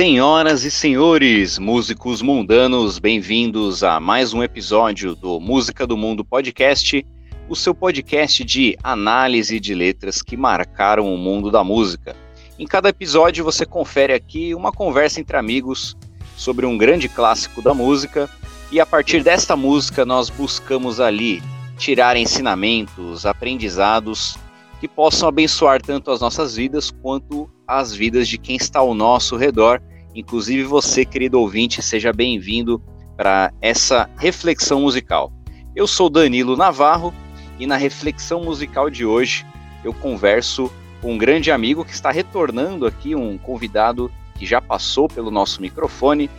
Senhoras e senhores, músicos mundanos, bem-vindos a mais um episódio do Música do Mundo Podcast, o seu podcast de análise de letras que marcaram o mundo da música. Em cada episódio você confere aqui uma conversa entre amigos sobre um grande clássico da música e a partir desta música nós buscamos ali tirar ensinamentos, aprendizados que possam abençoar tanto as nossas vidas quanto as vidas de quem está ao nosso redor. Inclusive você, querido ouvinte, seja bem-vindo para essa reflexão musical. Eu sou Danilo Navarro e na reflexão musical de hoje eu converso com um grande amigo que está retornando aqui, um convidado que já passou pelo nosso microfone,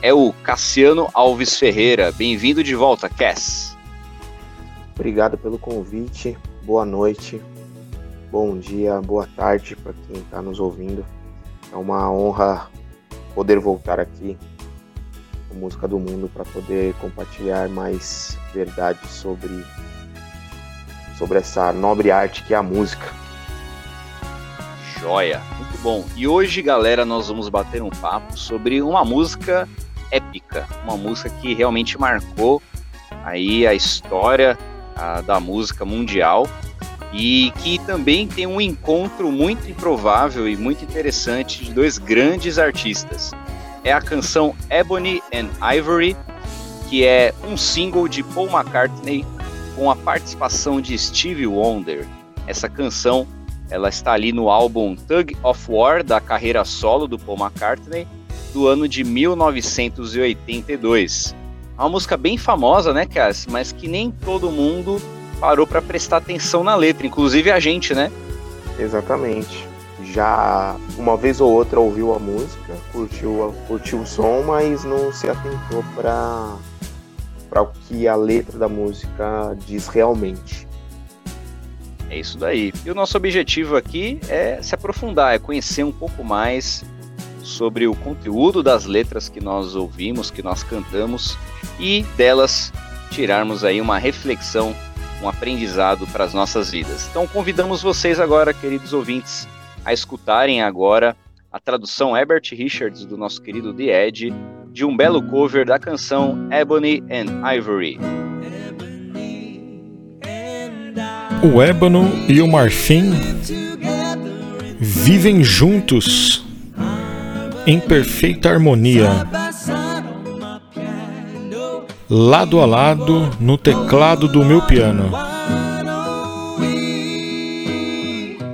é o Cassiano Alves Ferreira. Bem-vindo de volta, Cass. Obrigado pelo convite. Boa noite bom dia, boa tarde para quem está nos ouvindo. É uma honra poder voltar aqui com Música do Mundo para poder compartilhar mais verdades sobre, sobre essa nobre arte que é a música. Joia, muito bom. E hoje, galera, nós vamos bater um papo sobre uma música épica, uma música que realmente marcou aí a história a, da música mundial e que também tem um encontro muito improvável e muito interessante de dois grandes artistas. É a canção Ebony and Ivory, que é um single de Paul McCartney com a participação de Stevie Wonder. Essa canção ela está ali no álbum Tug of War da carreira solo do Paul McCartney do ano de 1982. É uma música bem famosa, né, Cass? Mas que nem todo mundo parou para prestar atenção na letra, inclusive a gente, né? Exatamente. Já uma vez ou outra ouviu a música, curtiu, curtiu o som, mas não se atentou para para o que a letra da música diz realmente. É isso daí. E o nosso objetivo aqui é se aprofundar, é conhecer um pouco mais sobre o conteúdo das letras que nós ouvimos, que nós cantamos e delas tirarmos aí uma reflexão um aprendizado para as nossas vidas. Então convidamos vocês agora, queridos ouvintes, a escutarem agora a tradução Herbert Richards do nosso querido The Edge de um belo cover da canção Ebony and Ivory. O ébano e o marfim vivem juntos em perfeita harmonia lado a lado no teclado do meu piano.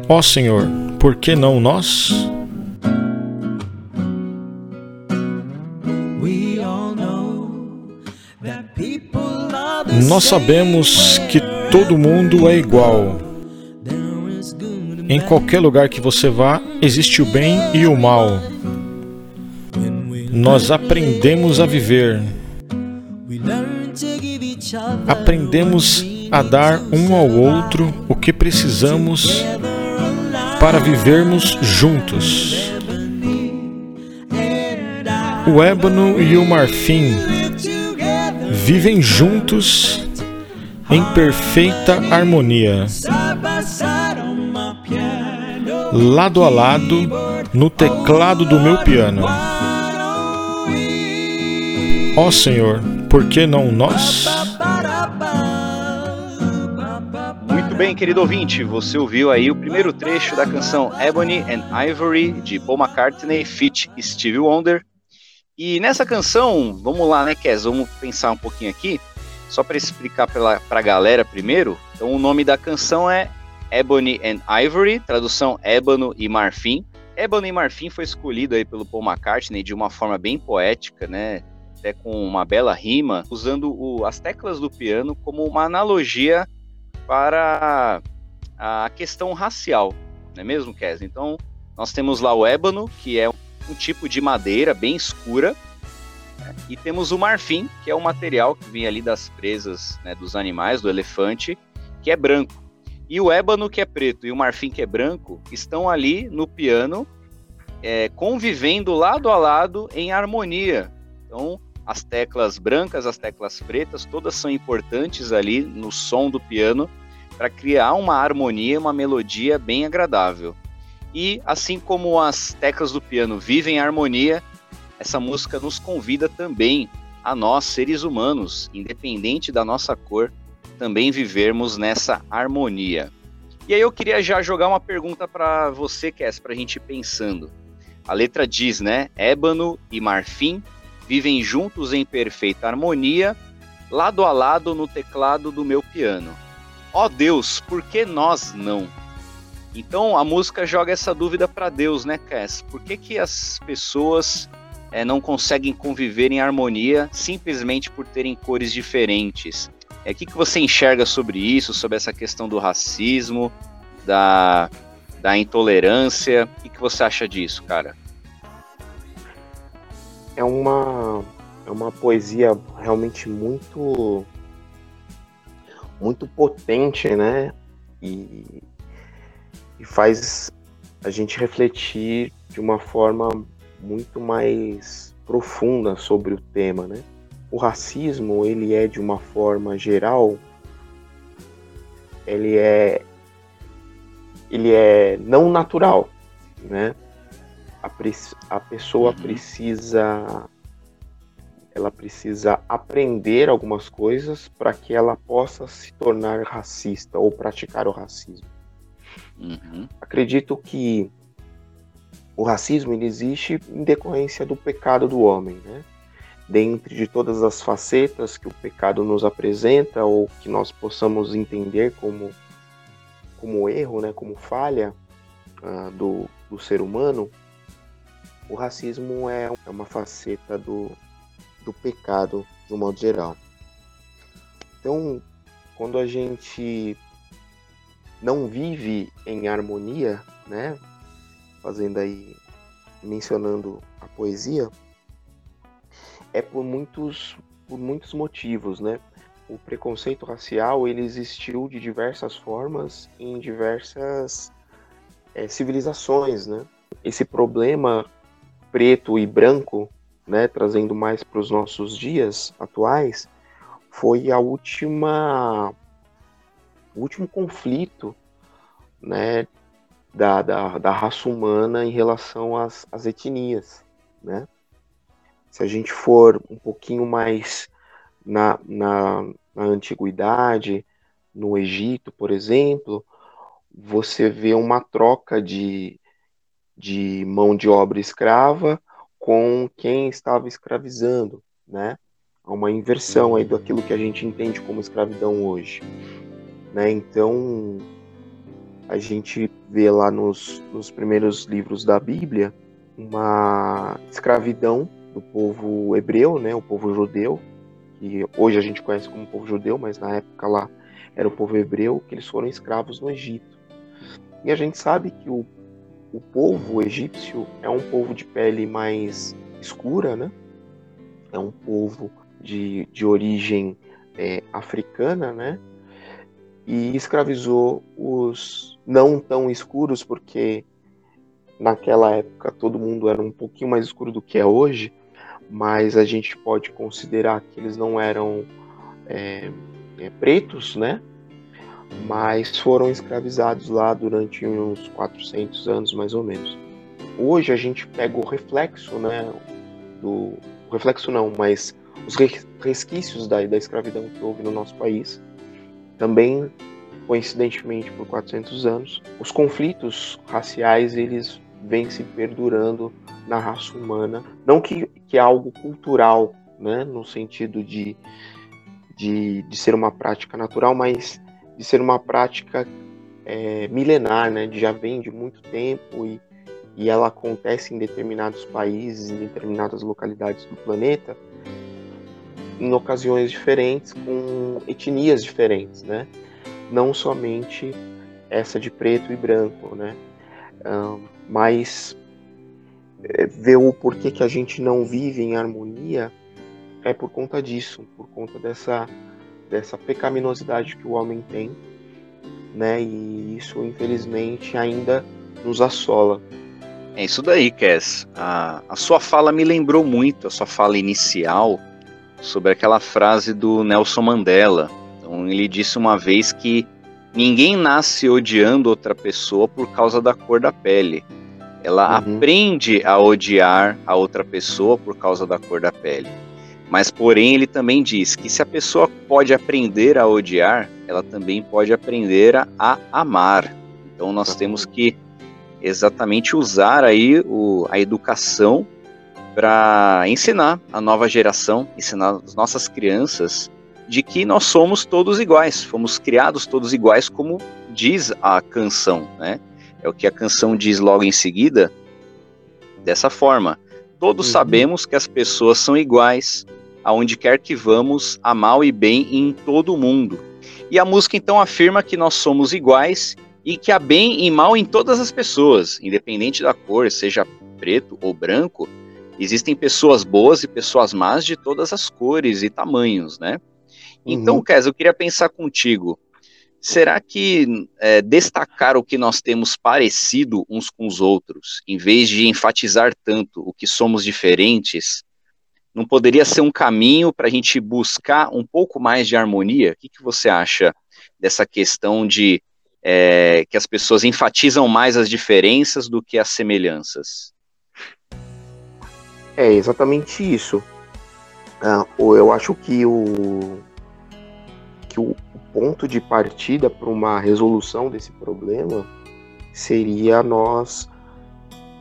Ó oh, Senhor, por que não nós? Nós sabemos que todo mundo é igual. Em qualquer lugar que você vá, existe o bem e o mal. Nós aprendemos a viver aprendemos a dar um ao outro o que precisamos para vivermos juntos. O ébano e o marfim vivem juntos em perfeita harmonia, lado a lado no teclado do meu piano. Ó oh, Senhor, por que não nós? Muito bem, querido ouvinte, você ouviu aí o primeiro trecho da canção Ebony and Ivory de Paul McCartney feat Stevie Wonder. E nessa canção, vamos lá, né, Kes? Vamos pensar um pouquinho aqui, só para explicar para a galera primeiro. Então, o nome da canção é Ebony and Ivory, tradução ébano e marfim. Ebony e marfim foi escolhido aí pelo Paul McCartney de uma forma bem poética, né? até com uma bela rima, usando o, as teclas do piano como uma analogia para a questão racial, não é mesmo, Kes? Então, nós temos lá o ébano, que é um tipo de madeira bem escura, né? e temos o marfim, que é o material que vem ali das presas né, dos animais, do elefante, que é branco. E o ébano, que é preto, e o marfim, que é branco, estão ali no piano, é, convivendo lado a lado em harmonia. Então, as teclas brancas, as teclas pretas, todas são importantes ali no som do piano para criar uma harmonia, uma melodia bem agradável. E assim como as teclas do piano vivem em harmonia, essa música nos convida também a nós, seres humanos, independente da nossa cor, também vivermos nessa harmonia. E aí eu queria já jogar uma pergunta para você, Cass, para a gente ir pensando. A letra diz, né? Ébano e marfim vivem juntos em perfeita harmonia, lado a lado no teclado do meu piano. Ó oh Deus, por que nós não? Então a música joga essa dúvida para Deus, né, Cass? Por que, que as pessoas é, não conseguem conviver em harmonia simplesmente por terem cores diferentes? É, o que, que você enxerga sobre isso, sobre essa questão do racismo, da, da intolerância? O que, que você acha disso, cara? É uma, é uma poesia realmente muito muito potente, né? E, e faz a gente refletir de uma forma muito mais profunda sobre o tema, né? O racismo, ele é de uma forma geral, ele é ele é não natural, né? A, a pessoa uhum. precisa ela precisa aprender algumas coisas para que ela possa se tornar racista ou praticar o racismo. Uhum. Acredito que o racismo ele existe em decorrência do pecado do homem, né? Dentre de todas as facetas que o pecado nos apresenta ou que nós possamos entender como como erro, né, como falha uh, do, do ser humano, o racismo é, é uma faceta do, do pecado de um modo geral. Então, quando a gente não vive em harmonia, né? Fazendo aí, mencionando a poesia, é por muitos, por muitos motivos, né? O preconceito racial ele existiu de diversas formas em diversas é, civilizações, né? Esse problema preto e branco, né, trazendo mais para os nossos dias atuais, foi a última o último conflito né, da, da, da raça humana em relação às, às etnias. Né? Se a gente for um pouquinho mais na, na, na antiguidade, no Egito, por exemplo, você vê uma troca de, de mão de obra escrava com quem estava escravizando, né? Há uma inversão aí daquilo que a gente entende como escravidão hoje. Né? Então, a gente vê lá nos, nos primeiros livros da Bíblia uma escravidão do povo hebreu, né, o povo judeu, que hoje a gente conhece como povo judeu, mas na época lá era o povo hebreu, que eles foram escravos no Egito. E a gente sabe que o, o povo egípcio é um povo de pele mais escura, né? É um povo de, de origem é, africana, né? e escravizou os não tão escuros, porque naquela época todo mundo era um pouquinho mais escuro do que é hoje, mas a gente pode considerar que eles não eram é, é, pretos, né? Mas foram escravizados lá durante uns 400 anos mais ou menos. Hoje a gente pega o reflexo, né? Do o reflexo não, mas os resquícios da, da escravidão que houve no nosso país também, coincidentemente, por 400 anos, os conflitos raciais eles vêm se perdurando na raça humana. Não que, que é algo cultural, né, no sentido de, de, de ser uma prática natural, mas de ser uma prática é, milenar, né, de já vem de muito tempo e, e ela acontece em determinados países, em determinadas localidades do planeta, em ocasiões diferentes, com etnias diferentes, né? Não somente essa de preto e branco, né? Mas é, ver o porquê que a gente não vive em harmonia é por conta disso, por conta dessa, dessa pecaminosidade que o homem tem, né? E isso, infelizmente, ainda nos assola. É isso daí, Cass. A, a sua fala me lembrou muito, a sua fala inicial, sobre aquela frase do Nelson Mandela. Então, ele disse uma vez que ninguém nasce odiando outra pessoa por causa da cor da pele. Ela uhum. aprende a odiar a outra pessoa por causa da cor da pele. Mas, porém, ele também diz que se a pessoa pode aprender a odiar, ela também pode aprender a, a amar. Então, nós temos que exatamente usar aí o, a educação para ensinar a nova geração, ensinar as nossas crianças de que nós somos todos iguais, fomos criados todos iguais, como diz a canção, né? É o que a canção diz logo em seguida, dessa forma. Todos uhum. sabemos que as pessoas são iguais, aonde quer que vamos, a mal e bem em todo o mundo. E a música então afirma que nós somos iguais e que há bem e mal em todas as pessoas, independente da cor, seja preto ou branco, existem pessoas boas e pessoas más de todas as cores e tamanhos, né? Então, uhum. Kes, eu queria pensar contigo. Será que é, destacar o que nós temos parecido uns com os outros, em vez de enfatizar tanto o que somos diferentes, não poderia ser um caminho para a gente buscar um pouco mais de harmonia? O que, que você acha dessa questão de é, que as pessoas enfatizam mais as diferenças do que as semelhanças? É exatamente isso. Ah, eu acho que o, que o ponto de partida para uma resolução desse problema seria nós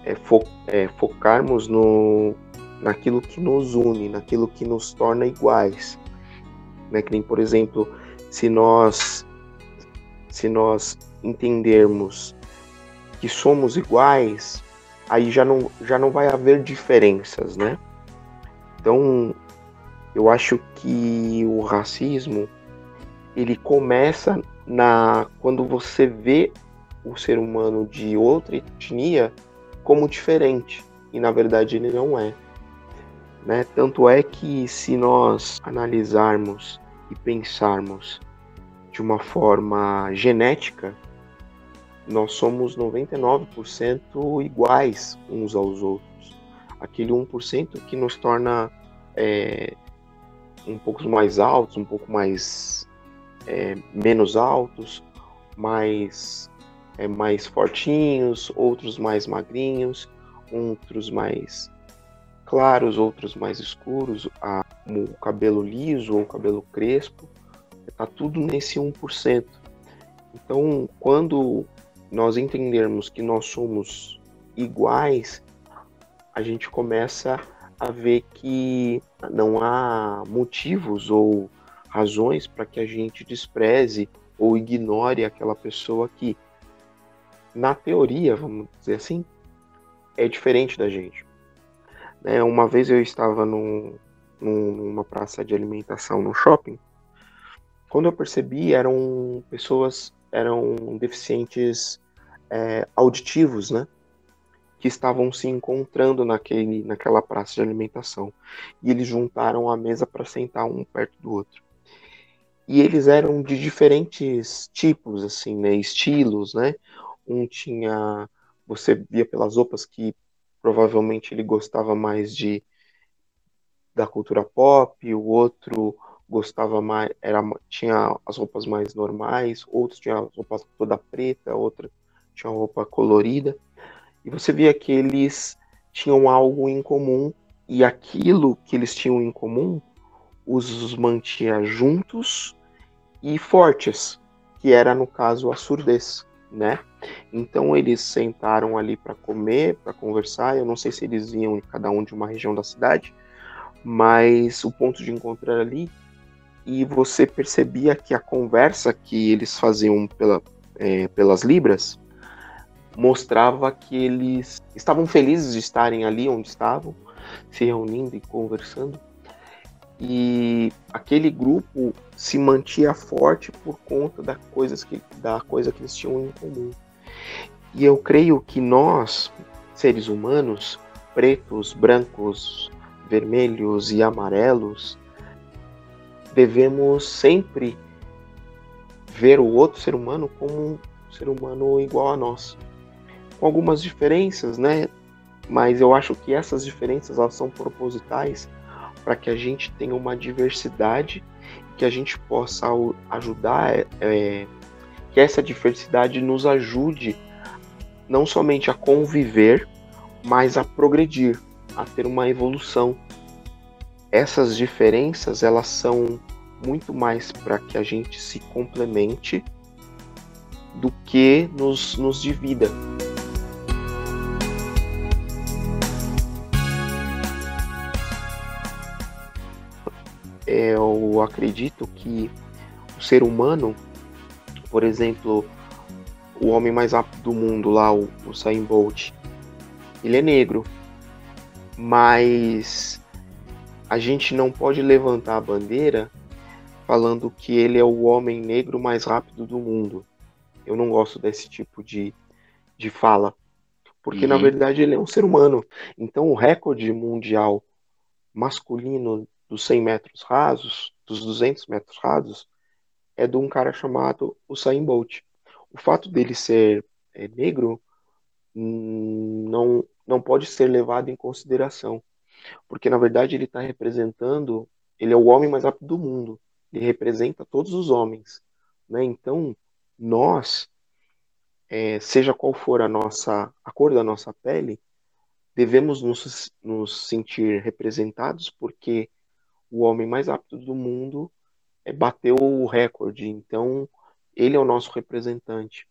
é, fo é, focarmos no, naquilo que nos une, naquilo que nos torna iguais. Né? Que nem, por exemplo, se nós, se nós entendermos que somos iguais, aí já não, já não vai haver diferenças, né? Então, eu acho que o racismo ele começa na quando você vê o ser humano de outra etnia como diferente e na verdade ele não é. Né? Tanto é que, se nós analisarmos e pensarmos de uma forma genética, nós somos 99% iguais uns aos outros. Aquele 1% que nos torna é, um pouco mais altos, um pouco mais é, menos altos, mais, é, mais fortinhos, outros mais magrinhos, outros mais claros, outros mais escuros, a, o cabelo liso ou o cabelo crespo, está tudo nesse 1%. Então, quando nós entendermos que nós somos iguais, a gente começa a ver que não há motivos ou razões para que a gente despreze ou ignore aquela pessoa que, na teoria, vamos dizer assim, é diferente da gente. É, uma vez eu estava num, numa praça de alimentação no shopping. Quando eu percebi, eram pessoas, eram deficientes é, auditivos, né? Que estavam se encontrando naquele, naquela praça de alimentação. E eles juntaram a mesa para sentar um perto do outro. E eles eram de diferentes tipos, assim, né? Estilos, né? Um tinha. Você via pelas roupas que provavelmente ele gostava mais de da cultura pop, o outro gostava mais, era, tinha as roupas mais normais, outros tinham a roupa toda preta, outra tinha roupa colorida. E você via que eles tinham algo em comum e aquilo que eles tinham em comum os mantinha juntos e fortes, que era no caso a surdez né? Então eles sentaram ali para comer, para conversar. Eu não sei se eles iam cada um de uma região da cidade, mas o ponto de encontro era ali e você percebia que a conversa que eles faziam pela, é, pelas libras mostrava que eles estavam felizes de estarem ali onde estavam, se reunindo e conversando, e aquele grupo se mantinha forte por conta da, coisas que, da coisa que eles tinham em comum. E eu creio que nós, seres humanos, pretos, brancos, vermelhos e amarelos, devemos sempre ver o outro ser humano como um ser humano igual a nós. Com algumas diferenças, né? Mas eu acho que essas diferenças elas são propositais para que a gente tenha uma diversidade, que a gente possa ajudar, é, que essa diversidade nos ajude não somente a conviver, mas a progredir, a ter uma evolução. Essas diferenças, elas são muito mais para que a gente se complemente do que nos, nos divida. Eu acredito que o ser humano, por exemplo, o homem mais rápido do mundo lá, o Usain Bolt, ele é negro, mas a gente não pode levantar a bandeira falando que ele é o homem negro mais rápido do mundo. Eu não gosto desse tipo de, de fala, porque uhum. na verdade ele é um ser humano. Então o recorde mundial masculino dos 100 metros rasos, dos 200 metros rasos, é de um cara chamado Usain Bolt. O fato dele ser é, negro hum, não, não pode ser levado em consideração, porque na verdade ele está representando, ele é o homem mais rápido do mundo, ele representa todos os homens, né? Então nós, é, seja qual for a nossa a cor da nossa pele, devemos nos, nos sentir representados porque o homem mais rápido do mundo é, bateu o recorde. Então ele é o nosso representante.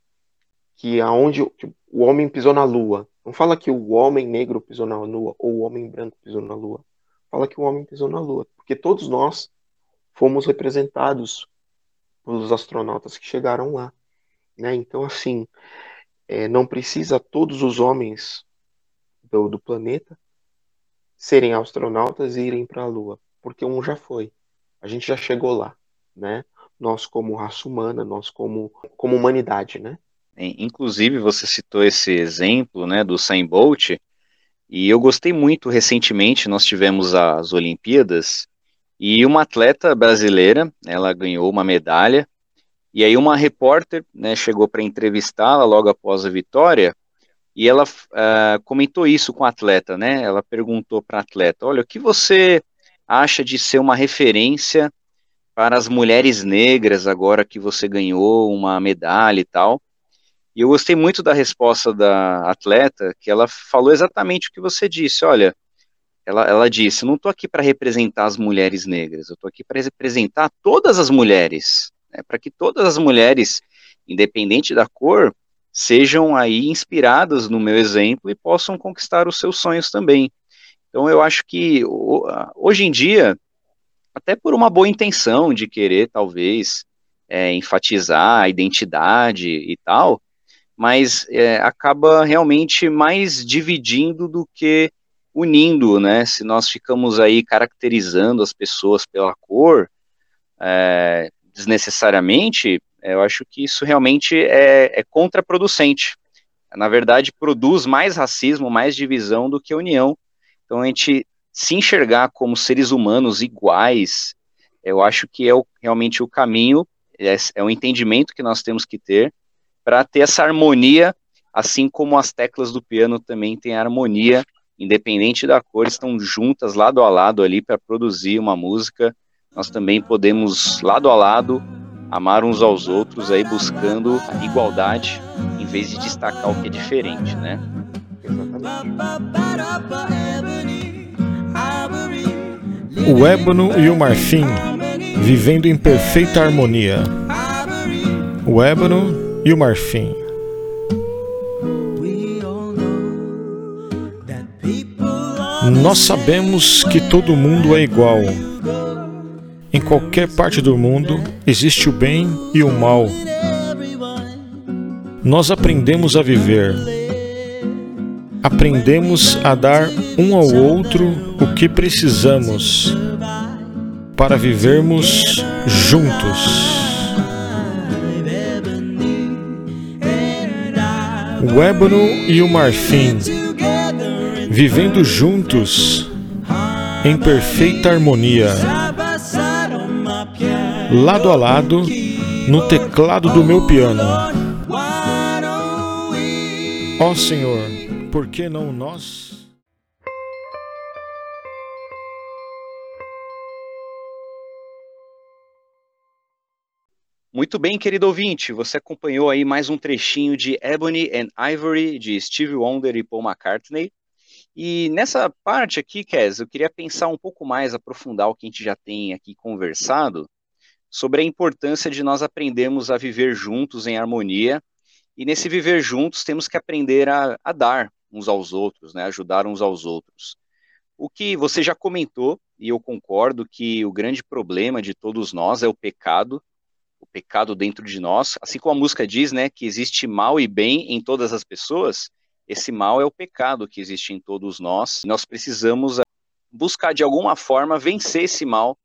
Que aonde o homem pisou na Lua. Não fala que o homem negro pisou na Lua ou o homem branco pisou na Lua. Fala que o homem pisou na Lua, porque todos nós fomos representados pelos astronautas que chegaram lá. Né? Então, assim, é, não precisa todos os homens do, do planeta serem astronautas e irem para a Lua, porque um já foi. A gente já chegou lá, né? Nós como raça humana, nós como, como humanidade, né? Inclusive, você citou esse exemplo, né, do Usain Bolt, e eu gostei muito recentemente, nós tivemos as Olimpíadas, e uma atleta brasileira, ela ganhou uma medalha, e aí uma repórter né, chegou para entrevistá-la logo após a vitória, e ela uh, comentou isso com a atleta, né? Ela perguntou para a atleta: Olha, o que você acha de ser uma referência para as mulheres negras agora que você ganhou uma medalha e tal? E eu gostei muito da resposta da atleta, que ela falou exatamente o que você disse. Olha, ela, ela disse: não estou aqui para representar as mulheres negras, eu estou aqui para representar todas as mulheres, né, para que todas as mulheres, independente da cor, sejam aí inspiradas no meu exemplo e possam conquistar os seus sonhos também. Então eu acho que hoje em dia, até por uma boa intenção de querer talvez é, enfatizar a identidade e tal, mas é, acaba realmente mais dividindo do que unindo, né? Se nós ficamos aí caracterizando as pessoas pela cor é, desnecessariamente, eu acho que isso realmente é, é contraproducente. Na verdade, produz mais racismo, mais divisão do que união. Então, a gente se enxergar como seres humanos iguais, eu acho que é o, realmente o caminho, é, é o entendimento que nós temos que ter para ter essa harmonia, assim como as teclas do piano também têm harmonia independente da cor, estão juntas lado a lado ali para produzir uma música. Nós também podemos, lado a lado, amar uns aos outros aí buscando a igualdade em vez de destacar o que é diferente, né? O ébano e o marfim vivendo em perfeita harmonia. O ébano e o marfim Nós sabemos que todo mundo é igual. Em qualquer parte do mundo existe o bem e o mal. Nós aprendemos a viver. Aprendemos a dar um ao outro o que precisamos para vivermos juntos. O ébano e o marfim vivendo juntos em perfeita harmonia, lado a lado, no teclado do meu piano. Ó oh, Senhor, por que não nós? Muito bem, querido ouvinte, você acompanhou aí mais um trechinho de Ebony and Ivory, de Steve Wonder e Paul McCartney. E nessa parte aqui, Kes, eu queria pensar um pouco mais, aprofundar o que a gente já tem aqui conversado, sobre a importância de nós aprendermos a viver juntos em harmonia. E nesse viver juntos, temos que aprender a, a dar uns aos outros, né, ajudar uns aos outros. O que você já comentou, e eu concordo que o grande problema de todos nós é o pecado, o pecado dentro de nós, assim como a música diz, né, que existe mal e bem em todas as pessoas, esse mal é o pecado que existe em todos nós. Nós precisamos eh, buscar de alguma forma vencer esse mal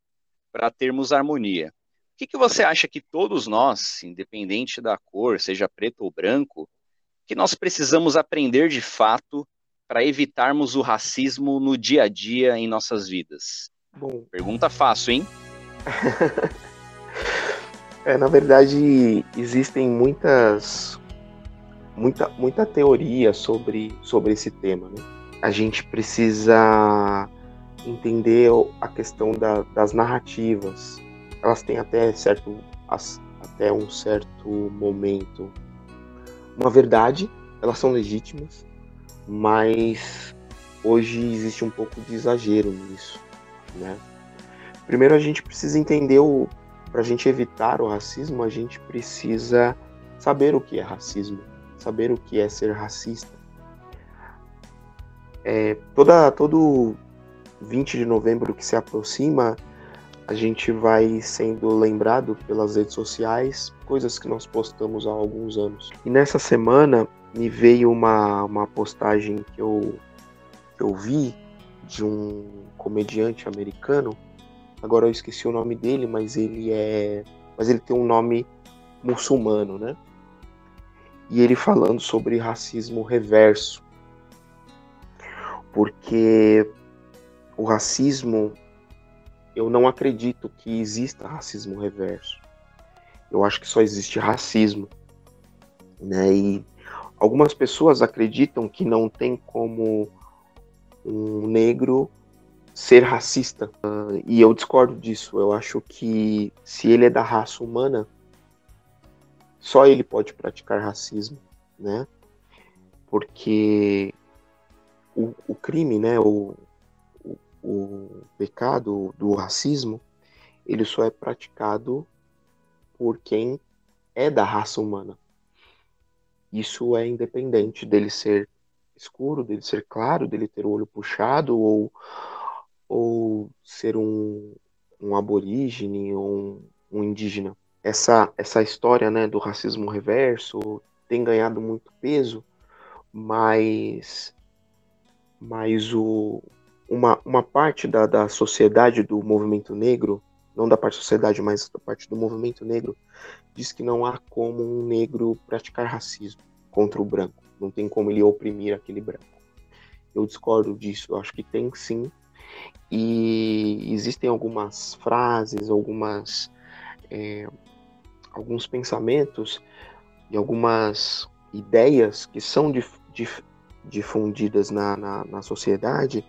para termos harmonia. O que, que você acha que todos nós, independente da cor, seja preto ou branco, que nós precisamos aprender de fato para evitarmos o racismo no dia a dia em nossas vidas? Bom, pergunta fácil, hein? É, na verdade, existem muitas, muita, muita teoria sobre, sobre esse tema. Né? A gente precisa entender a questão da, das narrativas. Elas têm até certo, até um certo momento uma verdade, elas são legítimas, mas hoje existe um pouco de exagero nisso, né? Primeiro a gente precisa entender o para a gente evitar o racismo, a gente precisa saber o que é racismo, saber o que é ser racista. É, toda, todo 20 de novembro que se aproxima, a gente vai sendo lembrado pelas redes sociais, coisas que nós postamos há alguns anos. E nessa semana me veio uma, uma postagem que eu, que eu vi de um comediante americano Agora eu esqueci o nome dele, mas ele é. Mas ele tem um nome muçulmano, né? E ele falando sobre racismo reverso. Porque o racismo. Eu não acredito que exista racismo reverso. Eu acho que só existe racismo. Né? E algumas pessoas acreditam que não tem como um negro ser racista. E eu discordo disso. Eu acho que se ele é da raça humana, só ele pode praticar racismo, né? Porque o, o crime, né, o, o, pecado do racismo, ele só é praticado por quem é da raça humana. Isso é independente dele ser escuro, dele ser claro, dele ter o olho puxado ou ou ser um, um aborígene ou um, um indígena. Essa, essa história né, do racismo reverso tem ganhado muito peso, mas, mas o, uma, uma parte da, da sociedade do movimento negro, não da parte da sociedade, mas da parte do movimento negro, diz que não há como um negro praticar racismo contra o branco. Não tem como ele oprimir aquele branco. Eu discordo disso. Eu acho que tem sim e existem algumas frases, algumas é, alguns pensamentos e algumas ideias que são dif, dif, difundidas na, na, na sociedade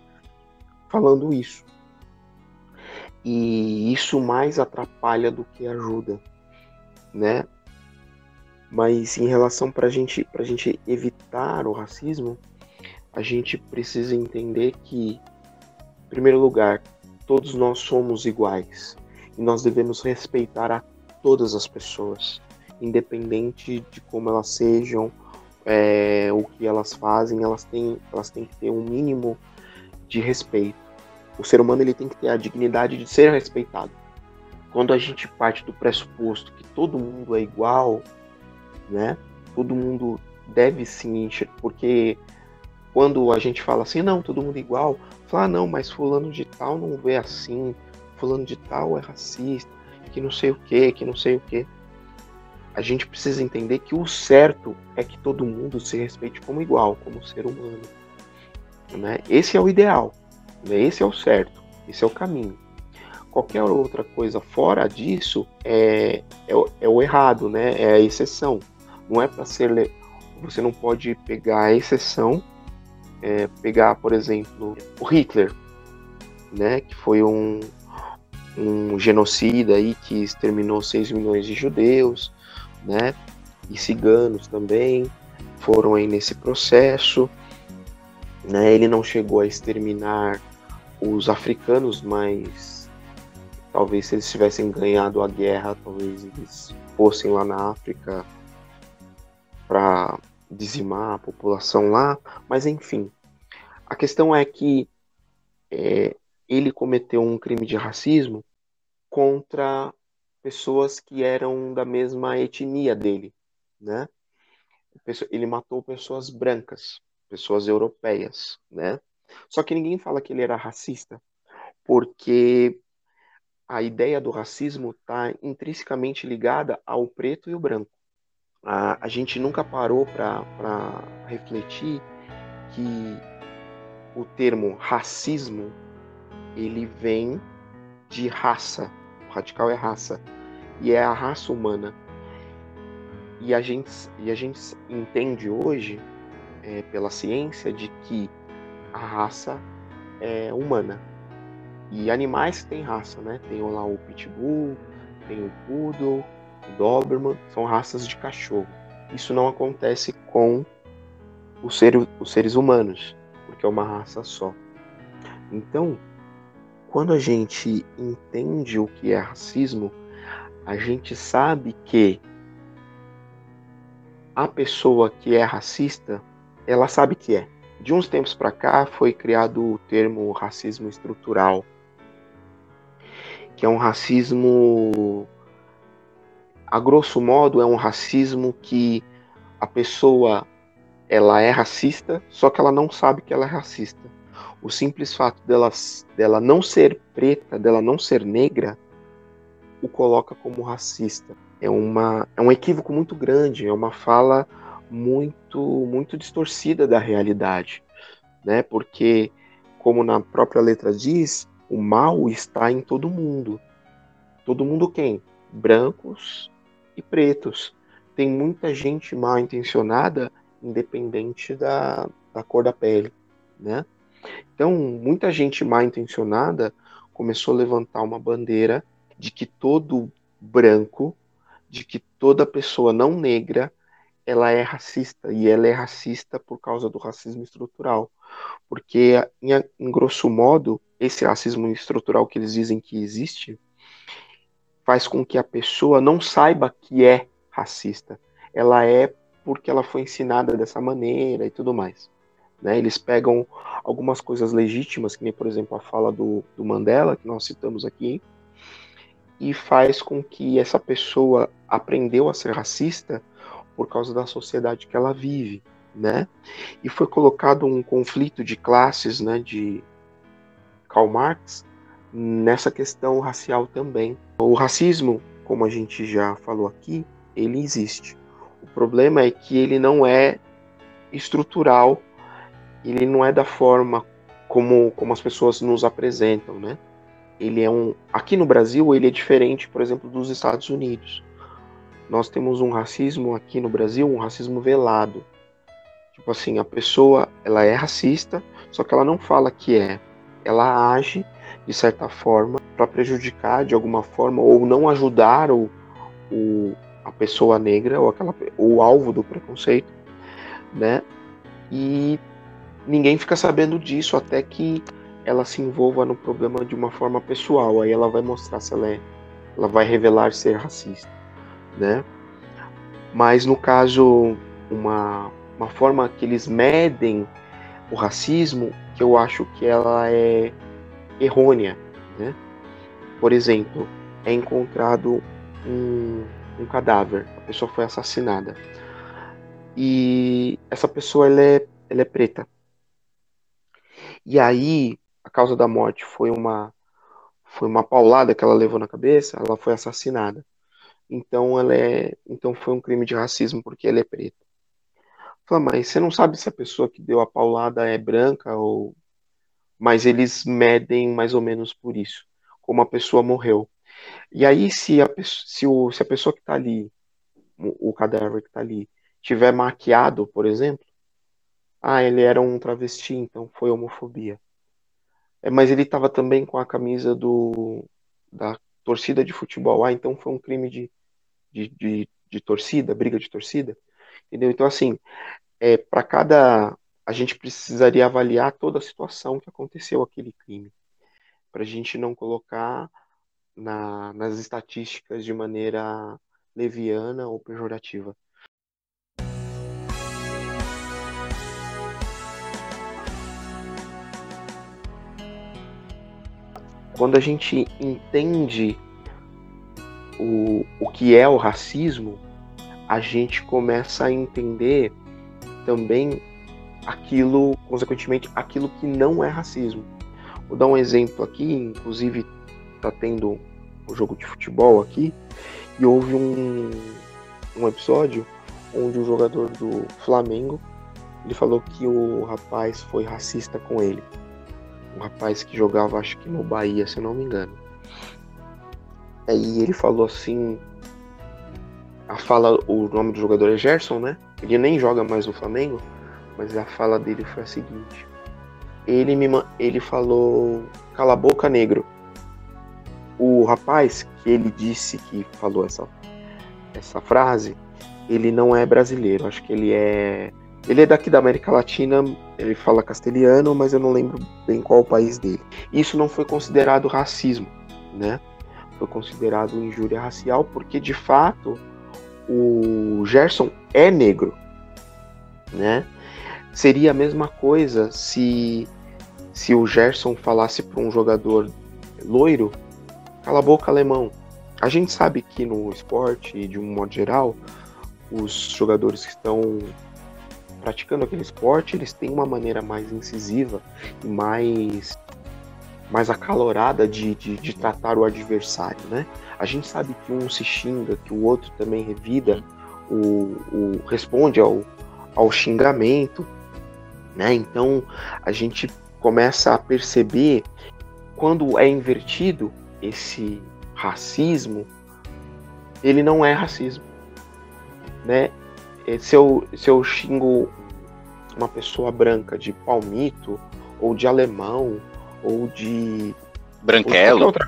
falando isso. E isso mais atrapalha do que ajuda, né? Mas em relação para gente, a gente evitar o racismo, a gente precisa entender que primeiro lugar, todos nós somos iguais e nós devemos respeitar a todas as pessoas, independente de como elas sejam, é, o que elas fazem, elas têm, elas têm que ter um mínimo de respeito. O ser humano ele tem que ter a dignidade de ser respeitado. Quando a gente parte do pressuposto que todo mundo é igual, né? Todo mundo deve se encher, porque quando a gente fala assim, não, todo mundo é igual, fala, ah, não, mas fulano de tal não vê assim, fulano de tal é racista, que não sei o que, que não sei o que. A gente precisa entender que o certo é que todo mundo se respeite como igual, como ser humano. Né? Esse é o ideal, né? esse é o certo, esse é o caminho. Qualquer outra coisa fora disso é, é, é o errado, né? é a exceção. Não é para ser. Você não pode pegar a exceção é, pegar, por exemplo, o Hitler, né, que foi um, um genocida aí que exterminou 6 milhões de judeus, né? E ciganos também foram aí nesse processo. Né? Ele não chegou a exterminar os africanos, mas talvez se eles tivessem ganhado a guerra, talvez eles fossem lá na África para dizimar a população lá. Mas enfim, a questão é que é, ele cometeu um crime de racismo contra pessoas que eram da mesma etnia dele, né? Ele matou pessoas brancas, pessoas europeias, né? Só que ninguém fala que ele era racista, porque a ideia do racismo está intrinsecamente ligada ao preto e o branco. A, a gente nunca parou para refletir que o termo racismo ele vem de raça. O radical é raça. E é a raça humana. E a gente, e a gente entende hoje, é, pela ciência, de que a raça é humana. E animais têm raça, né? Tem lá o Pitbull, tem o Poodle, o Doberman, são raças de cachorro. Isso não acontece com os, ser, os seres humanos, porque é uma raça só. Então, quando a gente entende o que é racismo, a gente sabe que a pessoa que é racista, ela sabe que é. De uns tempos para cá foi criado o termo racismo estrutural, que é um racismo a grosso modo é um racismo que a pessoa ela é racista, só que ela não sabe que ela é racista o simples fato dela, dela não ser preta, dela não ser negra, o coloca como racista. É, uma, é um equívoco muito grande, é uma fala muito, muito distorcida da realidade, né? Porque, como na própria letra diz, o mal está em todo mundo. Todo mundo quem? Brancos e pretos. Tem muita gente mal intencionada, independente da, da cor da pele, né? Então, muita gente mal intencionada começou a levantar uma bandeira de que todo branco, de que toda pessoa não negra, ela é racista e ela é racista por causa do racismo estrutural. Porque, em, em grosso modo, esse racismo estrutural que eles dizem que existe faz com que a pessoa não saiba que é racista. Ela é porque ela foi ensinada dessa maneira e tudo mais. Né? Eles pegam algumas coisas legítimas, que nem, por exemplo, a fala do, do Mandela, que nós citamos aqui, e faz com que essa pessoa aprendeu a ser racista por causa da sociedade que ela vive, né? E foi colocado um conflito de classes, né, de Karl Marx, nessa questão racial também. O racismo, como a gente já falou aqui, ele existe. O problema é que ele não é estrutural ele não é da forma como, como as pessoas nos apresentam, né? Ele é um. Aqui no Brasil, ele é diferente, por exemplo, dos Estados Unidos. Nós temos um racismo aqui no Brasil, um racismo velado. Tipo assim, a pessoa, ela é racista, só que ela não fala que é. Ela age de certa forma para prejudicar de alguma forma ou não ajudar o, o, a pessoa negra ou aquela o alvo do preconceito, né? E ninguém fica sabendo disso até que ela se envolva no problema de uma forma pessoal. Aí ela vai mostrar se ela é, ela vai revelar ser racista, né? Mas no caso, uma, uma forma que eles medem o racismo, que eu acho que ela é errônea, né? Por exemplo, é encontrado um, um cadáver, a pessoa foi assassinada. E essa pessoa ela é, ela é preta. E aí, a causa da morte foi uma foi uma paulada que ela levou na cabeça, ela foi assassinada. Então ela é, então foi um crime de racismo porque ela é preta. Fala, mas você não sabe se a pessoa que deu a paulada é branca ou mas eles medem mais ou menos por isso, como a pessoa morreu. E aí se a, se, o, se a pessoa que está ali, o, cadáver que está ali, tiver maquiado, por exemplo, ah, ele era um travesti, então foi homofobia. É, mas ele estava também com a camisa do, da torcida de futebol. Ah, então foi um crime de, de, de, de torcida, briga de torcida. Entendeu? Então, assim, é, para cada. A gente precisaria avaliar toda a situação que aconteceu aquele crime. Para a gente não colocar na, nas estatísticas de maneira leviana ou pejorativa. Quando a gente entende o, o que é o racismo, a gente começa a entender também aquilo, consequentemente, aquilo que não é racismo. Vou dar um exemplo aqui, inclusive tá tendo um jogo de futebol aqui, e houve um, um episódio onde o jogador do Flamengo ele falou que o rapaz foi racista com ele. Um rapaz que jogava, acho que no Bahia, se não me engano. Aí ele falou assim. A fala, o nome do jogador é Gerson, né? Ele nem joga mais no Flamengo, mas a fala dele foi a seguinte: ele me ele falou cala a boca negro. O rapaz que ele disse que falou essa essa frase, ele não é brasileiro, acho que ele é ele é daqui da América Latina, ele fala castelhano, mas eu não lembro bem qual o país dele. Isso não foi considerado racismo, né? Foi considerado injúria racial porque de fato o Gerson é negro, né? Seria a mesma coisa se se o Gerson falasse para um jogador loiro, cala a boca alemão. A gente sabe que no esporte, de um modo geral, os jogadores que estão praticando aquele esporte, eles têm uma maneira mais incisiva e mais mais acalorada de, de, de, tratar o adversário, né? A gente sabe que um se xinga, que o outro também revida, o, o responde ao, ao xingamento, né? Então a gente começa a perceber quando é invertido esse racismo, ele não é racismo, né? Se eu, se eu xingo uma pessoa branca de palmito ou de alemão ou de branquelo, ou de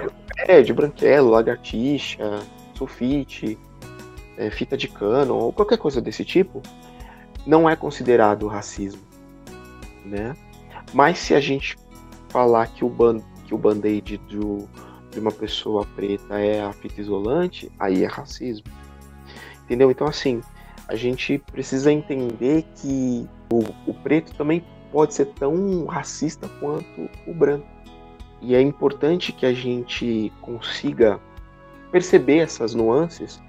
é de branquelo, lagartixa, sulfite, é, fita de cano ou qualquer coisa desse tipo, não é considerado racismo, né? Mas se a gente falar que o, ban que o band-aid de uma pessoa preta é a fita isolante, aí é racismo. Entendeu? Então, assim, a gente precisa entender que o, o preto também pode ser tão racista quanto o branco. E é importante que a gente consiga perceber essas nuances,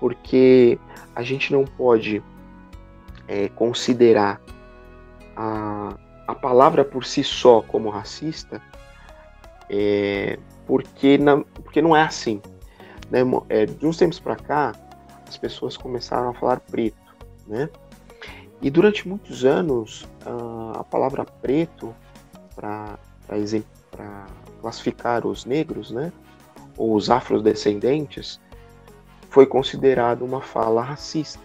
porque a gente não pode é, considerar a, a palavra por si só como racista, é, porque, na, porque não é assim. Né? É, de uns tempos para cá, as pessoas começaram a falar preto, né? E durante muitos anos, a, a palavra preto, para classificar os negros, né? Ou os afrodescendentes, foi considerado uma fala racista.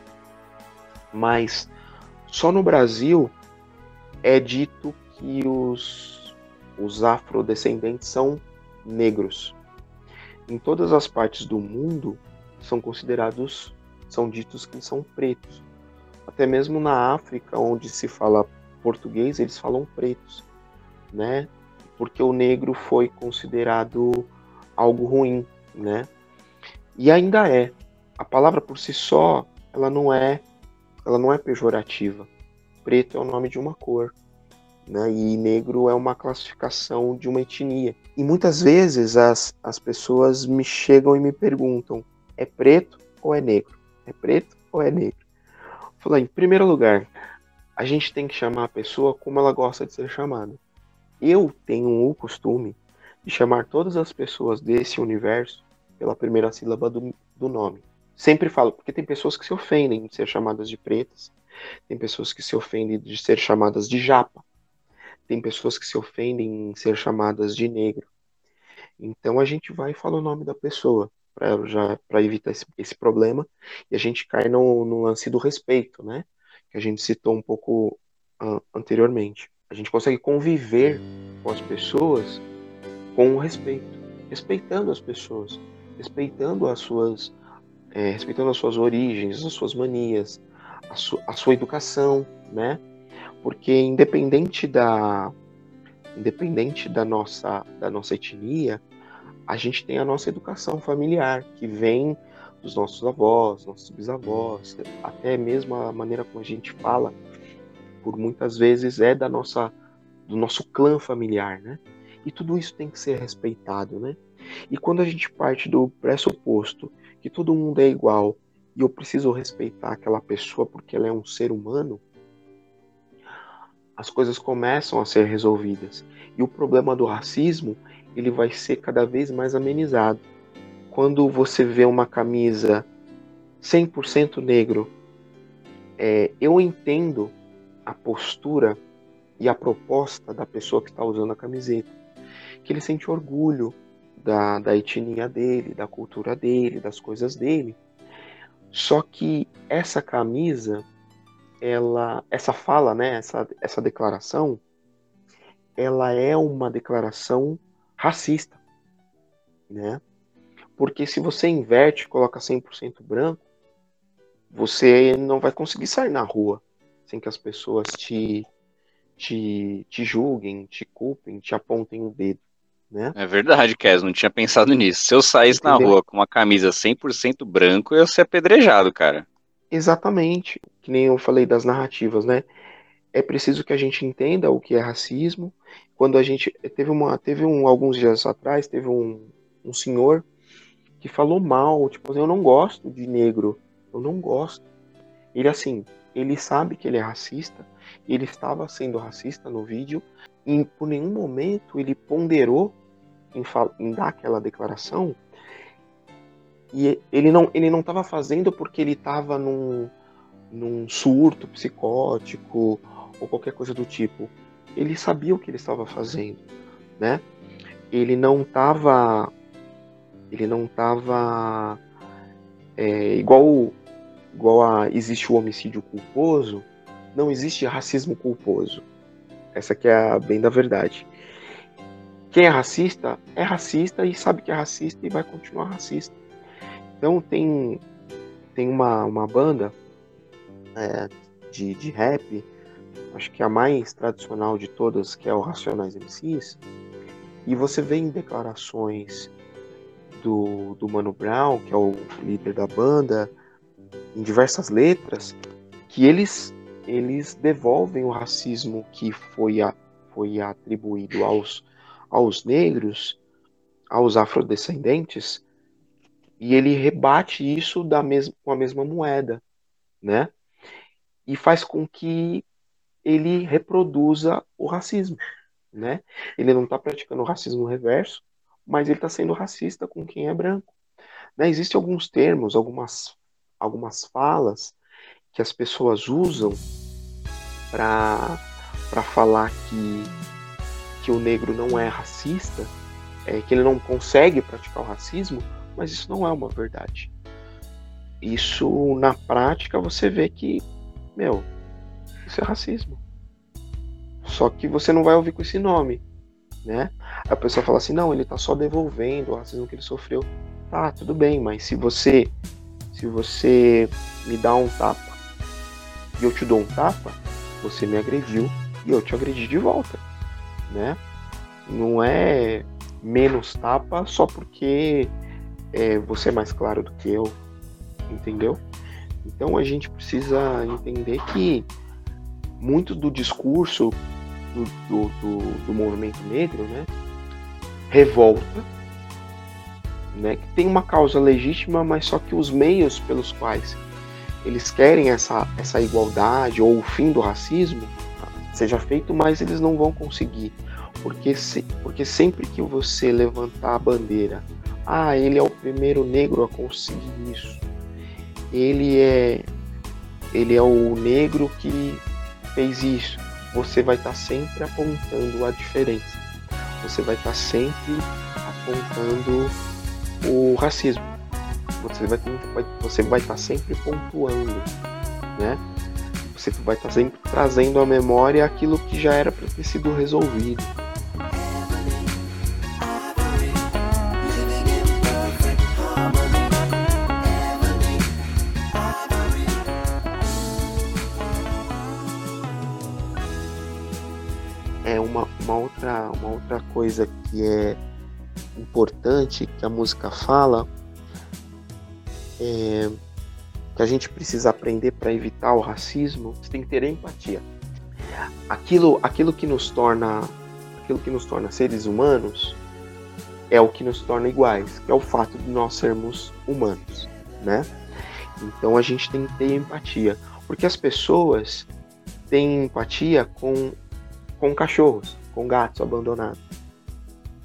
Mas só no Brasil é dito que os, os afrodescendentes são negros. Em todas as partes do mundo são considerados, são ditos que são pretos. Até mesmo na África, onde se fala português, eles falam pretos, né? Porque o negro foi considerado algo ruim, né? E ainda é. A palavra por si só, ela não é ela não é pejorativa. Preto é o nome de uma cor, né? E negro é uma classificação de uma etnia. E muitas vezes as, as pessoas me chegam e me perguntam: é preto ou é negro? É preto ou é negro? Falar em primeiro lugar, a gente tem que chamar a pessoa como ela gosta de ser chamada. Eu tenho o costume de chamar todas as pessoas desse universo pela primeira sílaba do, do nome. Sempre falo, porque tem pessoas que se ofendem de ser chamadas de pretas, tem pessoas que se ofendem de ser chamadas de japa, tem pessoas que se ofendem em ser chamadas de negro. Então a gente vai e fala o nome da pessoa para evitar esse, esse, problema e a gente cai no, no, lance do respeito, né? Que a gente citou um pouco uh, anteriormente. A gente consegue conviver com as pessoas com respeito respeitando as pessoas, respeitando as suas, é, respeitando as suas origens, as suas manias, a, su, a sua educação, né? Porque independente da independente da nossa da nossa etnia, a gente tem a nossa educação familiar que vem dos nossos avós, nossos bisavós, até mesmo a maneira como a gente fala, por muitas vezes é da nossa do nosso clã familiar, né? E tudo isso tem que ser respeitado, né? E quando a gente parte do pressuposto que todo mundo é igual e eu preciso respeitar aquela pessoa porque ela é um ser humano, as coisas começam a ser resolvidas. E o problema do racismo, ele vai ser cada vez mais amenizado. Quando você vê uma camisa 100% negro, é, eu entendo a postura e a proposta da pessoa que está usando a camiseta. Que ele sente orgulho da, da etnia dele, da cultura dele, das coisas dele. Só que essa camisa, ela, essa fala, né, essa, essa declaração, ela é uma declaração racista, né? Porque se você inverte, coloca 100% branco, você não vai conseguir sair na rua sem que as pessoas te te, te julguem, te culpem, te apontem o dedo. Né? É verdade, Kes, não tinha pensado nisso. Se eu saísse Entendeu? na rua com uma camisa 100% branco, eu ia ser apedrejado, cara. Exatamente. Que nem eu falei das narrativas, né? É preciso que a gente entenda o que é racismo. Quando a gente teve uma, teve um alguns dias atrás, teve um, um senhor que falou mal, tipo, assim, eu não gosto de negro, eu não gosto. Ele assim, ele sabe que ele é racista, ele estava sendo racista no vídeo e por nenhum momento ele ponderou em, em dar aquela declaração e ele não ele não estava fazendo porque ele estava num, num surto psicótico ou qualquer coisa do tipo ele sabia o que ele estava fazendo né ele não estava ele não estava é, igual igual a existe o homicídio culposo não existe racismo culposo. Essa que é a bem da verdade. Quem é racista é racista e sabe que é racista e vai continuar racista. Então tem tem uma, uma banda é, de, de rap, acho que a mais tradicional de todas, que é o Racionais MCs, e você vê em declarações do, do Mano Brown, que é o líder da banda, em diversas letras, que eles eles devolvem o racismo que foi, a, foi atribuído aos, aos negros, aos afrodescendentes, e ele rebate isso da mesma, com a mesma moeda, né? E faz com que ele reproduza o racismo, né? Ele não está praticando o racismo reverso, mas ele está sendo racista com quem é branco. Né? Existem alguns termos, algumas, algumas falas que as pessoas usam para falar que, que o negro não é racista, é, que ele não consegue praticar o racismo, mas isso não é uma verdade. Isso, na prática, você vê que, meu, isso é racismo. Só que você não vai ouvir com esse nome, né? A pessoa fala assim, não, ele tá só devolvendo o racismo que ele sofreu. Tá, tudo bem, mas se você se você me dá um tapa e eu te dou um tapa, você me agrediu e eu te agredi de volta, né? Não é menos tapa só porque é, você é mais claro do que eu, entendeu? Então a gente precisa entender que muito do discurso do, do, do, do movimento negro, né, revolta, né, que tem uma causa legítima, mas só que os meios pelos quais eles querem essa, essa igualdade ou o fim do racismo seja feito, mas eles não vão conseguir. Porque, se, porque sempre que você levantar a bandeira, ah, ele é o primeiro negro a conseguir isso, ele é, ele é o negro que fez isso, você vai estar sempre apontando a diferença, você vai estar sempre apontando o racismo você vai, você vai estar sempre pontuando, né? Você vai estar sempre trazendo à memória aquilo que já era para ter sido resolvido. Coisa que é importante que a música fala é que a gente precisa aprender para evitar o racismo, você tem que ter empatia. Aquilo, aquilo que nos torna, aquilo que nos torna seres humanos é o que nos torna iguais, que é o fato de nós sermos humanos, né? Então a gente tem que ter empatia, porque as pessoas têm empatia com com cachorros, com gatos abandonados,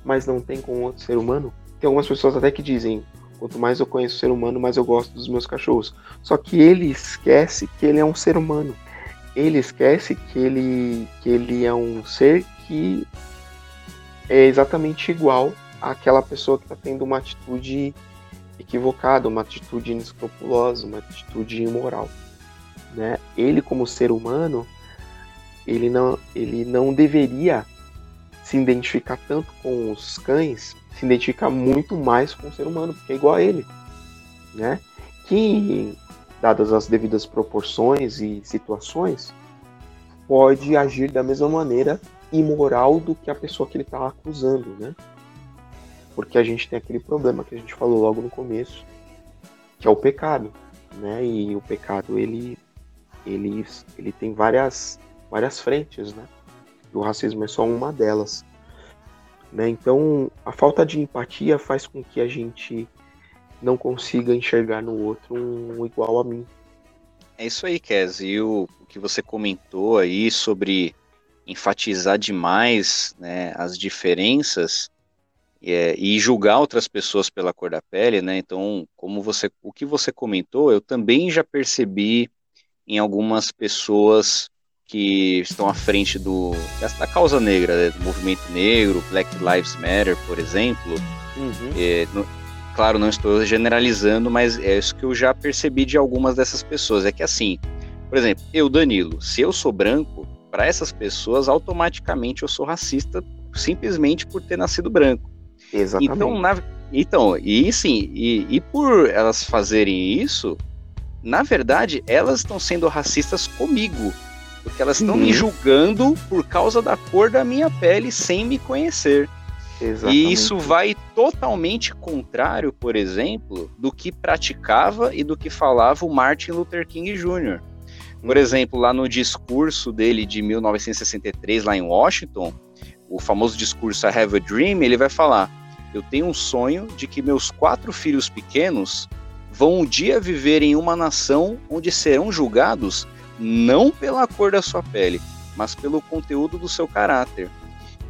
mas não tem com outro ser humano. Tem algumas pessoas até que dizem Quanto mais eu conheço o ser humano, mais eu gosto dos meus cachorros. Só que ele esquece que ele é um ser humano. Ele esquece que ele, que ele é um ser que é exatamente igual àquela pessoa que está tendo uma atitude equivocada, uma atitude inescrupulosa, uma atitude imoral. Né? Ele, como ser humano, ele não, ele não deveria se identificar tanto com os cães se identifica muito mais com o ser humano, porque é igual a ele, né? Que, dadas as devidas proporções e situações, pode agir da mesma maneira imoral do que a pessoa que ele está acusando, né? Porque a gente tem aquele problema que a gente falou logo no começo, que é o pecado, né? E o pecado ele ele ele tem várias várias frentes, né? O racismo é só uma delas. Né? Então, a falta de empatia faz com que a gente não consiga enxergar no outro um igual a mim. É isso aí, Kes. E o, o que você comentou aí sobre enfatizar demais né, as diferenças é, e julgar outras pessoas pela cor da pele, né? Então, como você, o que você comentou, eu também já percebi em algumas pessoas que estão à frente do, da causa negra, né, do movimento negro, Black Lives Matter, por exemplo. Uhum. É, no, claro, não estou generalizando, mas é isso que eu já percebi de algumas dessas pessoas. É que assim, por exemplo, eu, Danilo, se eu sou branco, para essas pessoas, automaticamente eu sou racista simplesmente por ter nascido branco. Exatamente. Então, na, então e sim, e, e por elas fazerem isso, na verdade, elas estão sendo racistas comigo porque elas estão uhum. me julgando por causa da cor da minha pele sem me conhecer. Exatamente. E isso vai totalmente contrário, por exemplo, do que praticava e do que falava o Martin Luther King Jr. Por uhum. exemplo, lá no discurso dele de 1963, lá em Washington, o famoso discurso I Have a Dream, ele vai falar: Eu tenho um sonho de que meus quatro filhos pequenos vão um dia viver em uma nação onde serão julgados não pela cor da sua pele, mas pelo conteúdo do seu caráter.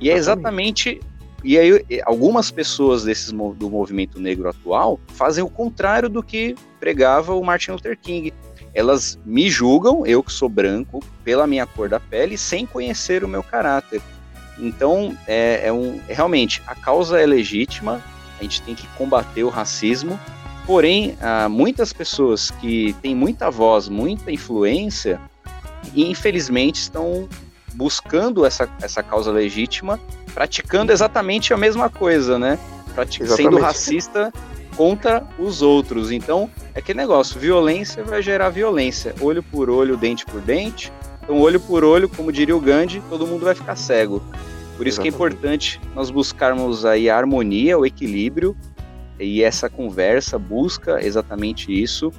E é exatamente. E aí, algumas pessoas desses, do movimento negro atual fazem o contrário do que pregava o Martin Luther King. Elas me julgam, eu que sou branco, pela minha cor da pele, sem conhecer o meu caráter. Então, é, é um, realmente, a causa é legítima, a gente tem que combater o racismo, Porém, há muitas pessoas que têm muita voz, muita influência, e infelizmente estão buscando essa, essa causa legítima, praticando exatamente a mesma coisa, né? Pratic sendo racista contra os outros. Então, é aquele negócio, violência vai gerar violência, olho por olho, dente por dente. Então, olho por olho, como diria o Gandhi, todo mundo vai ficar cego. Por isso Exatamente. que é importante nós buscarmos aí a harmonia, o equilíbrio e essa conversa busca exatamente isso,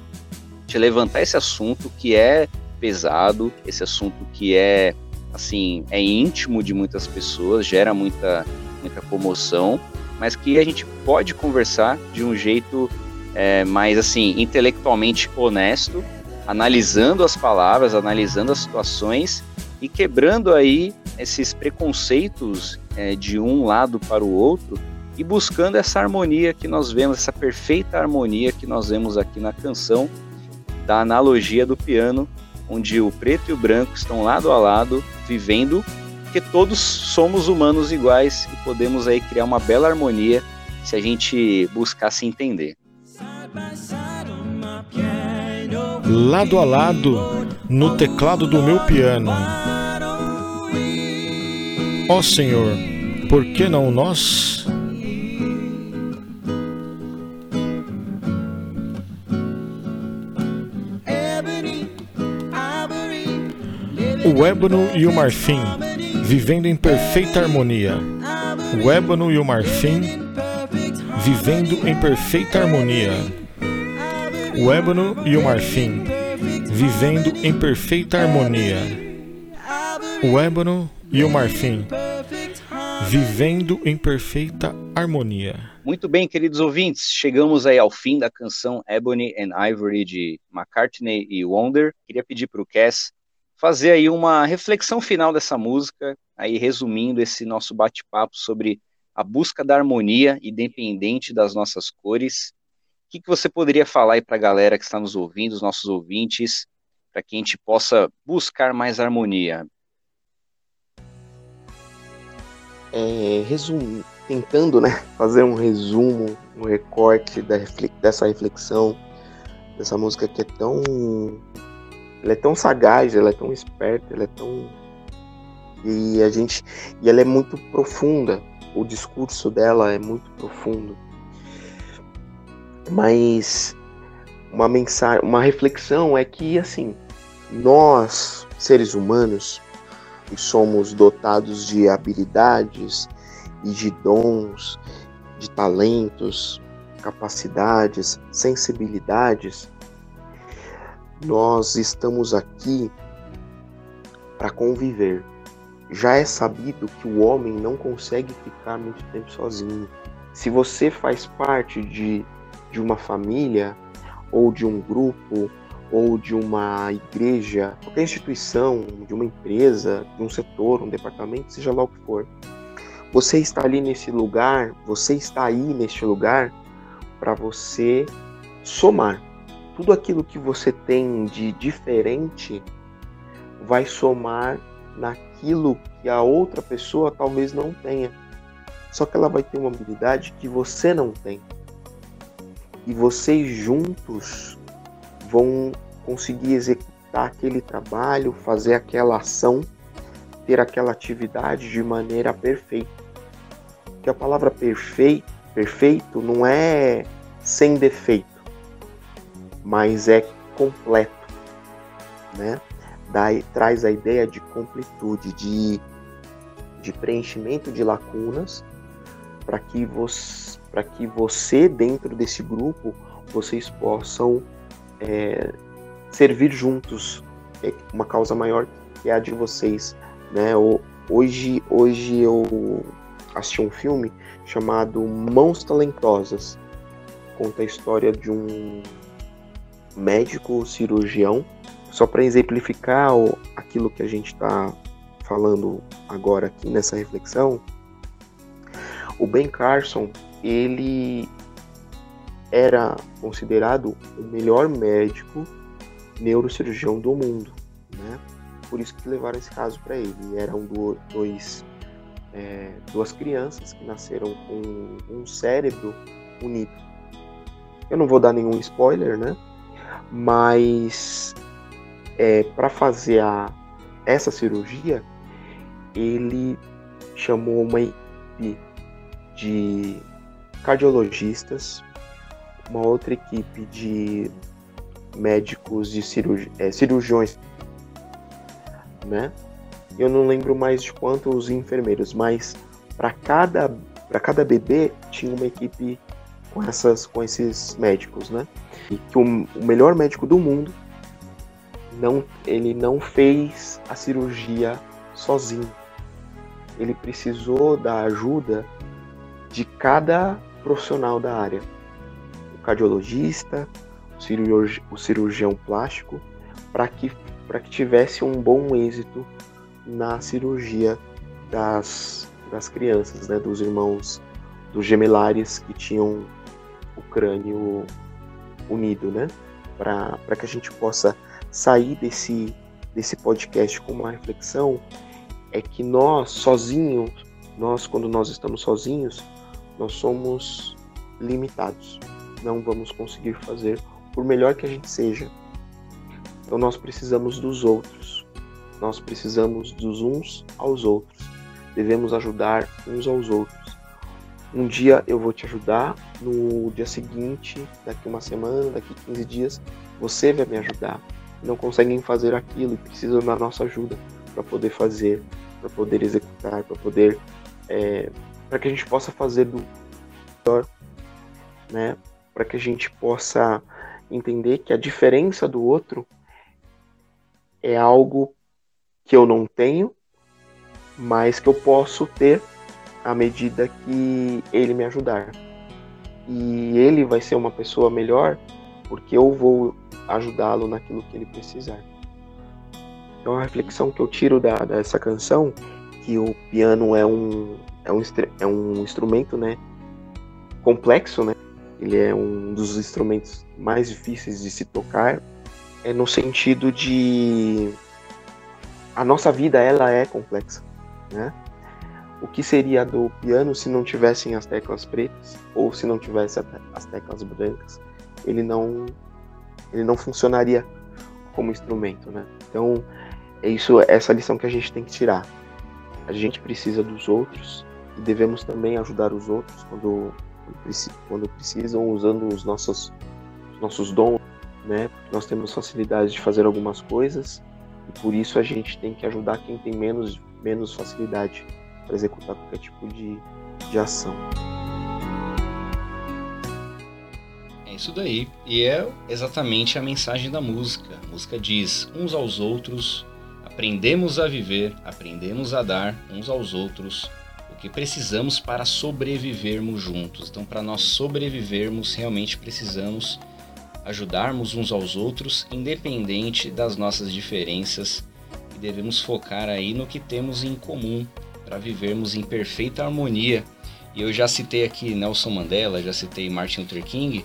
de levantar esse assunto que é pesado, esse assunto que é assim, é íntimo de muitas pessoas, gera muita muita comoção, mas que a gente pode conversar de um jeito é, mais assim intelectualmente honesto, analisando as palavras, analisando as situações e quebrando aí esses preconceitos é, de um lado para o outro e buscando essa harmonia que nós vemos, essa perfeita harmonia que nós vemos aqui na canção da analogia do piano, onde o preto e o branco estão lado a lado, vivendo, porque todos somos humanos iguais e podemos aí criar uma bela harmonia se a gente buscar se entender. Lado a lado no teclado do meu piano. Ó oh, Senhor, por que não nós? O ébano e o marfim, vivendo em perfeita harmonia. O ébano e o marfim, vivendo em perfeita harmonia. O ébano e o marfim, vivendo em perfeita harmonia. O ébano e o marfim, vivendo em perfeita harmonia. Muito bem, queridos ouvintes, chegamos aí ao fim da canção Ebony and Ivory de McCartney e Wonder. Queria pedir para o Cass fazer aí uma reflexão final dessa música, aí resumindo esse nosso bate-papo sobre a busca da harmonia, independente das nossas cores. O que, que você poderia falar aí para a galera que está nos ouvindo, os nossos ouvintes, para que a gente possa buscar mais harmonia? É, tentando né, fazer um resumo, um recorte da, dessa reflexão, dessa música que é tão ela é tão sagaz, ela é tão esperta, ela é tão e a gente e ela é muito profunda. O discurso dela é muito profundo. Mas uma mensagem, uma reflexão é que assim, nós, seres humanos, somos dotados de habilidades e de dons, de talentos, capacidades, sensibilidades, nós estamos aqui para conviver. Já é sabido que o homem não consegue ficar muito tempo sozinho. Se você faz parte de, de uma família, ou de um grupo, ou de uma igreja, qualquer instituição, de uma empresa, de um setor, um departamento, seja lá o que for, você está ali nesse lugar, você está aí neste lugar para você somar tudo aquilo que você tem de diferente vai somar naquilo que a outra pessoa talvez não tenha. Só que ela vai ter uma habilidade que você não tem. E vocês juntos vão conseguir executar aquele trabalho, fazer aquela ação, ter aquela atividade de maneira perfeita. Porque a palavra perfeito, perfeito não é sem defeito mas é completo, né? Daí, traz a ideia de completude, de, de preenchimento de lacunas, para que, você, que você, dentro desse grupo, vocês possam é, servir juntos é uma causa maior que a de vocês, né? Hoje, hoje eu assisti um filme chamado Mãos Talentosas, conta a história de um médico cirurgião, só para exemplificar aquilo que a gente está falando agora aqui nessa reflexão, o Ben Carson ele era considerado o melhor médico neurocirurgião do mundo, né? Por isso que levaram esse caso para ele. Eram do, dois, é, duas crianças que nasceram com um cérebro unido. Eu não vou dar nenhum spoiler, né? Mas é, para fazer a, essa cirurgia, ele chamou uma equipe de cardiologistas, uma outra equipe de médicos de cirurgi é, cirurgiões, né? Eu não lembro mais de quantos enfermeiros, mas para cada para cada bebê tinha uma equipe com essas com esses médicos, né? E que o, o melhor médico do mundo não ele não fez a cirurgia sozinho. Ele precisou da ajuda de cada profissional da área. O cardiologista, o, o cirurgião plástico, para que, que tivesse um bom êxito na cirurgia das, das crianças, né, dos irmãos, dos gemelares que tinham o crânio unido, né? Para que a gente possa sair desse, desse podcast com uma reflexão, é que nós, sozinhos, nós, quando nós estamos sozinhos, nós somos limitados. Não vamos conseguir fazer, por melhor que a gente seja. Então nós precisamos dos outros. Nós precisamos dos uns aos outros. Devemos ajudar uns aos outros um dia eu vou te ajudar, no dia seguinte, daqui uma semana, daqui 15 dias, você vai me ajudar. Não conseguem fazer aquilo e precisam da nossa ajuda para poder fazer. para poder executar, para poder é, para que a gente possa fazer do melhor, né? Para que a gente possa entender que a diferença do outro é algo que eu não tenho, mas que eu posso ter à medida que ele me ajudar. E ele vai ser uma pessoa melhor porque eu vou ajudá-lo naquilo que ele precisar. Então a reflexão que eu tiro da, dessa canção que o piano é um é um, é um instrumento, né, complexo, né? Ele é um dos instrumentos mais difíceis de se tocar, é no sentido de a nossa vida ela é complexa, né? O que seria do piano se não tivessem as teclas pretas ou se não tivesse as teclas brancas? Ele não ele não funcionaria como instrumento, né? Então é isso, essa lição que a gente tem que tirar. A gente precisa dos outros e devemos também ajudar os outros quando, quando precisam, usando os nossos, os nossos dons, né? Nós temos facilidade de fazer algumas coisas e por isso a gente tem que ajudar quem tem menos, menos facilidade para executar qualquer tipo de, de ação. É isso daí. E é exatamente a mensagem da música. A música diz: uns aos outros, aprendemos a viver, aprendemos a dar uns aos outros o que precisamos para sobrevivermos juntos. Então, para nós sobrevivermos, realmente precisamos ajudarmos uns aos outros, independente das nossas diferenças, e devemos focar aí no que temos em comum para vivermos em perfeita harmonia. E eu já citei aqui Nelson Mandela, já citei Martin Luther King,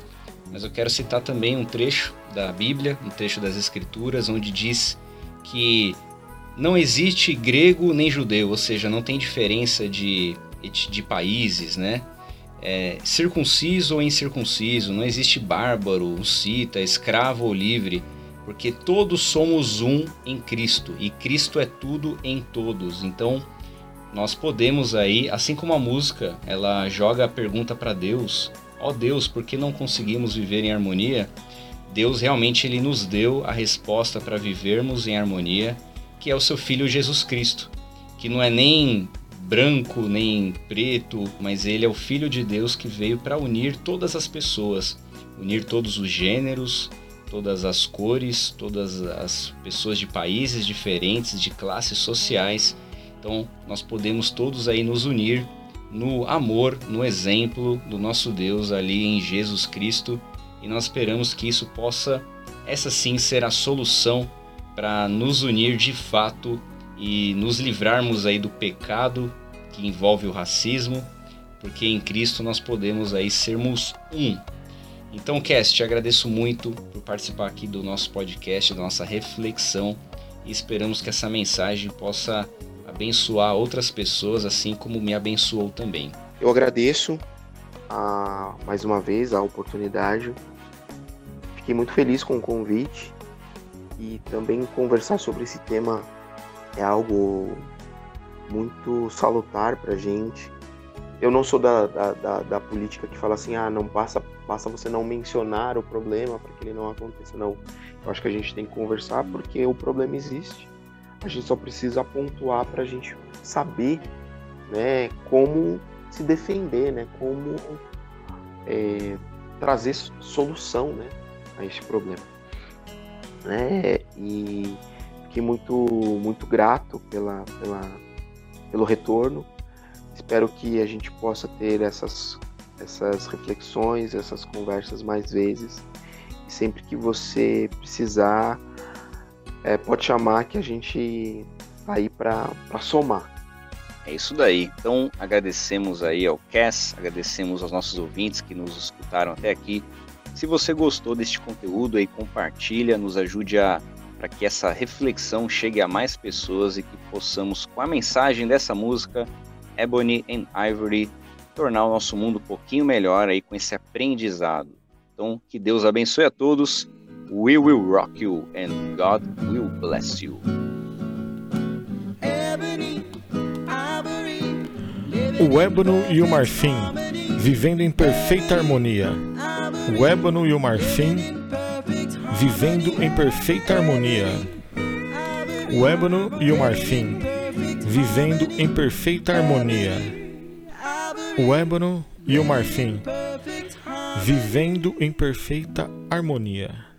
mas eu quero citar também um trecho da Bíblia, um trecho das Escrituras, onde diz que não existe grego nem judeu, ou seja, não tem diferença de, de países, né? É, circunciso ou incircunciso, não existe bárbaro, cita, escravo ou livre, porque todos somos um em Cristo e Cristo é tudo em todos. Então, nós podemos aí, assim como a música, ela joga a pergunta para Deus: ó oh Deus, por que não conseguimos viver em harmonia? Deus realmente ele nos deu a resposta para vivermos em harmonia que é o seu filho Jesus Cristo, que não é nem branco nem preto, mas ele é o filho de Deus que veio para unir todas as pessoas, unir todos os gêneros, todas as cores, todas as pessoas de países diferentes, de classes sociais. Então, nós podemos todos aí nos unir no amor, no exemplo do nosso Deus ali em Jesus Cristo, e nós esperamos que isso possa essa sim ser a solução para nos unir de fato e nos livrarmos aí do pecado que envolve o racismo, porque em Cristo nós podemos aí sermos um. Então, Cass, te agradeço muito por participar aqui do nosso podcast, da nossa reflexão e esperamos que essa mensagem possa abençoar outras pessoas assim como me abençoou também. Eu agradeço a, mais uma vez a oportunidade. Fiquei muito feliz com o convite e também conversar sobre esse tema é algo muito salutar para gente. Eu não sou da, da, da, da, política que fala assim, ah, não passa, passa você não mencionar o problema para que ele não aconteça. Não, eu acho que a gente tem que conversar porque o problema existe. A gente só precisa pontuar para a gente saber, né, como se defender, né, como é, trazer solução, né, a esse problema né? E fiquei muito, muito grato pela, pela, pelo retorno. Espero que a gente possa ter essas, essas reflexões, essas conversas mais vezes. E sempre que você precisar, é, pode chamar que a gente tá aí para somar. É isso daí. Então agradecemos aí ao Cass, agradecemos aos nossos ouvintes que nos escutaram até aqui. Se você gostou deste conteúdo aí, compartilha, nos ajude a para que essa reflexão chegue a mais pessoas e que possamos, com a mensagem dessa música, Ebony and Ivory, tornar o nosso mundo um pouquinho melhor aí com esse aprendizado. Então, que Deus abençoe a todos. We will rock you and God will bless you. O ébano e o marfim, vivendo em perfeita harmonia o ébano e o marfim vivendo em perfeita harmonia. O ébano e o marfim vivendo em perfeita harmonia. O ébano e o marfim, vivendo em perfeita harmonia.